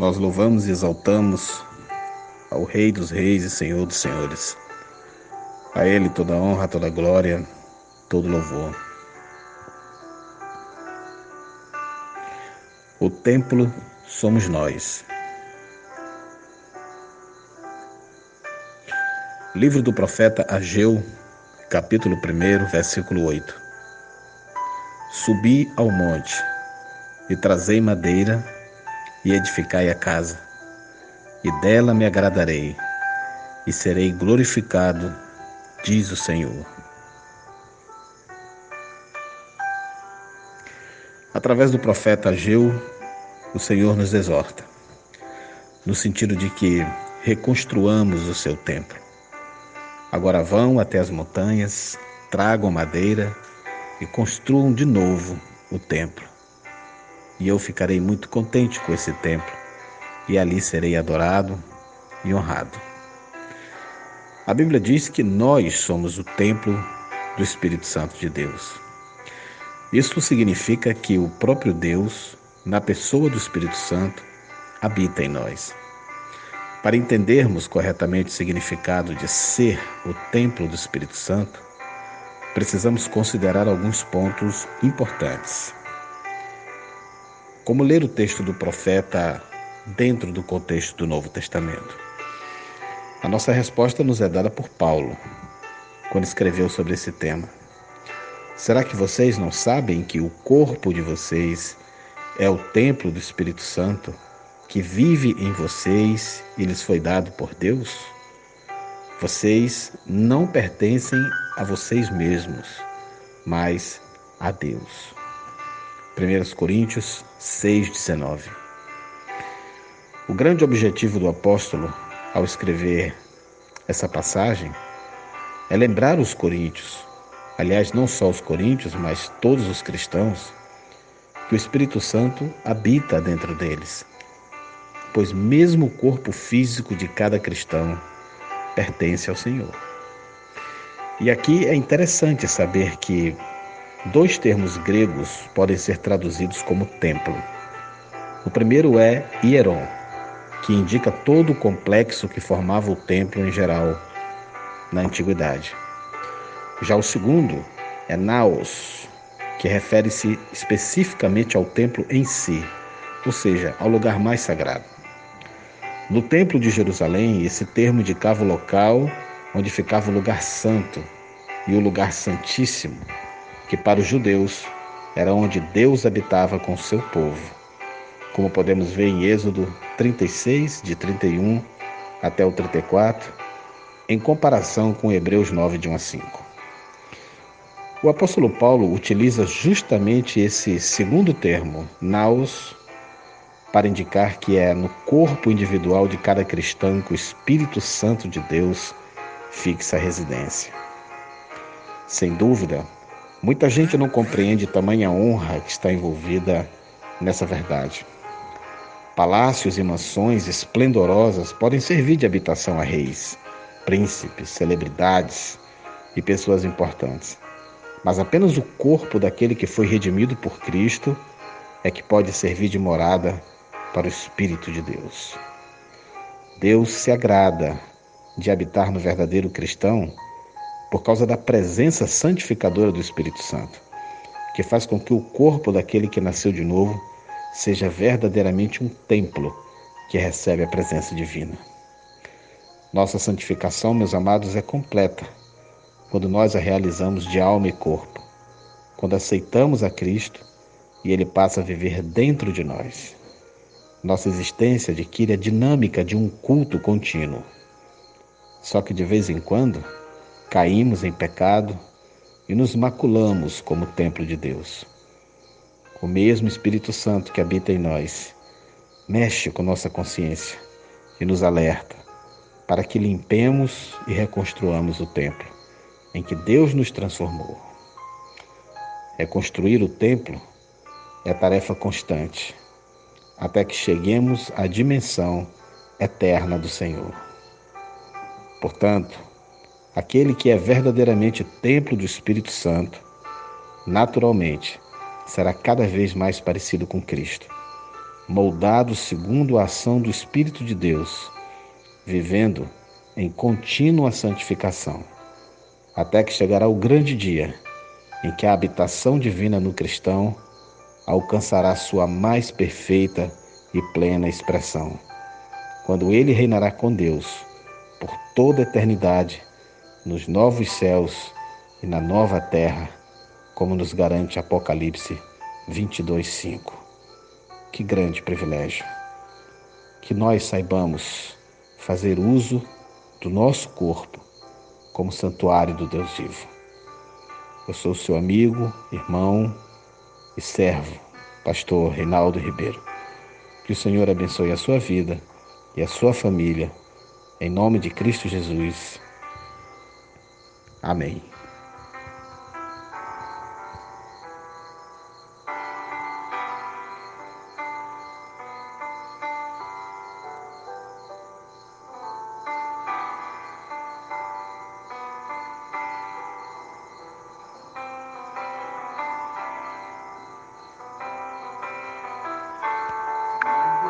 Nós louvamos e exaltamos ao Rei dos Reis e Senhor dos Senhores. A Ele toda honra, toda glória, todo louvor. O templo somos nós. Livro do profeta Ageu, capítulo 1, versículo 8. Subi ao monte e trazei madeira e edificai a casa, e dela me agradarei, e serei glorificado, diz o Senhor. Através do profeta Ageu, o Senhor nos exorta, no sentido de que reconstruamos o seu templo. Agora vão até as montanhas, tragam madeira e construam de novo o templo e eu ficarei muito contente com esse templo, e ali serei adorado e honrado. A Bíblia diz que nós somos o templo do Espírito Santo de Deus. Isso significa que o próprio Deus, na pessoa do Espírito Santo, habita em nós. Para entendermos corretamente o significado de ser o templo do Espírito Santo, precisamos considerar alguns pontos importantes. Como ler o texto do profeta dentro do contexto do Novo Testamento? A nossa resposta nos é dada por Paulo, quando escreveu sobre esse tema. Será que vocês não sabem que o corpo de vocês é o templo do Espírito Santo que vive em vocês e lhes foi dado por Deus? Vocês não pertencem a vocês mesmos, mas a Deus. 1 Coríntios 6,19. O grande objetivo do apóstolo ao escrever essa passagem é lembrar os coríntios, aliás, não só os coríntios, mas todos os cristãos, que o Espírito Santo habita dentro deles, pois mesmo o corpo físico de cada cristão pertence ao Senhor. E aqui é interessante saber que Dois termos gregos podem ser traduzidos como templo. O primeiro é hieron, que indica todo o complexo que formava o templo em geral na antiguidade. Já o segundo é naos, que refere-se especificamente ao templo em si, ou seja, ao lugar mais sagrado. No Templo de Jerusalém, esse termo indicava o local onde ficava o lugar santo e o lugar santíssimo, que para os judeus era onde Deus habitava com seu povo, como podemos ver em Êxodo 36, de 31 até o 34, em comparação com Hebreus 9, de 1 a 5. O apóstolo Paulo utiliza justamente esse segundo termo, naos, para indicar que é no corpo individual de cada cristão que o Espírito Santo de Deus fixa a residência. Sem dúvida, Muita gente não compreende tamanha honra que está envolvida nessa verdade. Palácios e mansões esplendorosas podem servir de habitação a reis, príncipes, celebridades e pessoas importantes. Mas apenas o corpo daquele que foi redimido por Cristo é que pode servir de morada para o Espírito de Deus. Deus se agrada de habitar no verdadeiro cristão por causa da presença santificadora do Espírito Santo, que faz com que o corpo daquele que nasceu de novo seja verdadeiramente um templo que recebe a presença divina. Nossa santificação, meus amados, é completa quando nós a realizamos de alma e corpo, quando aceitamos a Cristo e Ele passa a viver dentro de nós. Nossa existência adquire a dinâmica de um culto contínuo. Só que de vez em quando, caímos em pecado e nos maculamos como templo de Deus. O mesmo Espírito Santo que habita em nós mexe com nossa consciência e nos alerta para que limpemos e reconstruamos o templo em que Deus nos transformou. Reconstruir o templo é tarefa constante, até que cheguemos à dimensão eterna do Senhor. Portanto, Aquele que é verdadeiramente templo do Espírito Santo, naturalmente, será cada vez mais parecido com Cristo. moldados segundo a ação do Espírito de Deus, vivendo em contínua santificação, até que chegará o grande dia em que a habitação divina no cristão alcançará sua mais perfeita e plena expressão, quando ele reinará com Deus por toda a eternidade nos novos céus e na nova terra, como nos garante Apocalipse 22:5. Que grande privilégio! Que nós saibamos fazer uso do nosso corpo como santuário do Deus vivo. Eu sou seu amigo, irmão e servo, pastor Reinaldo Ribeiro. Que o Senhor abençoe a sua vida e a sua família, em nome de Cristo Jesus. Amém.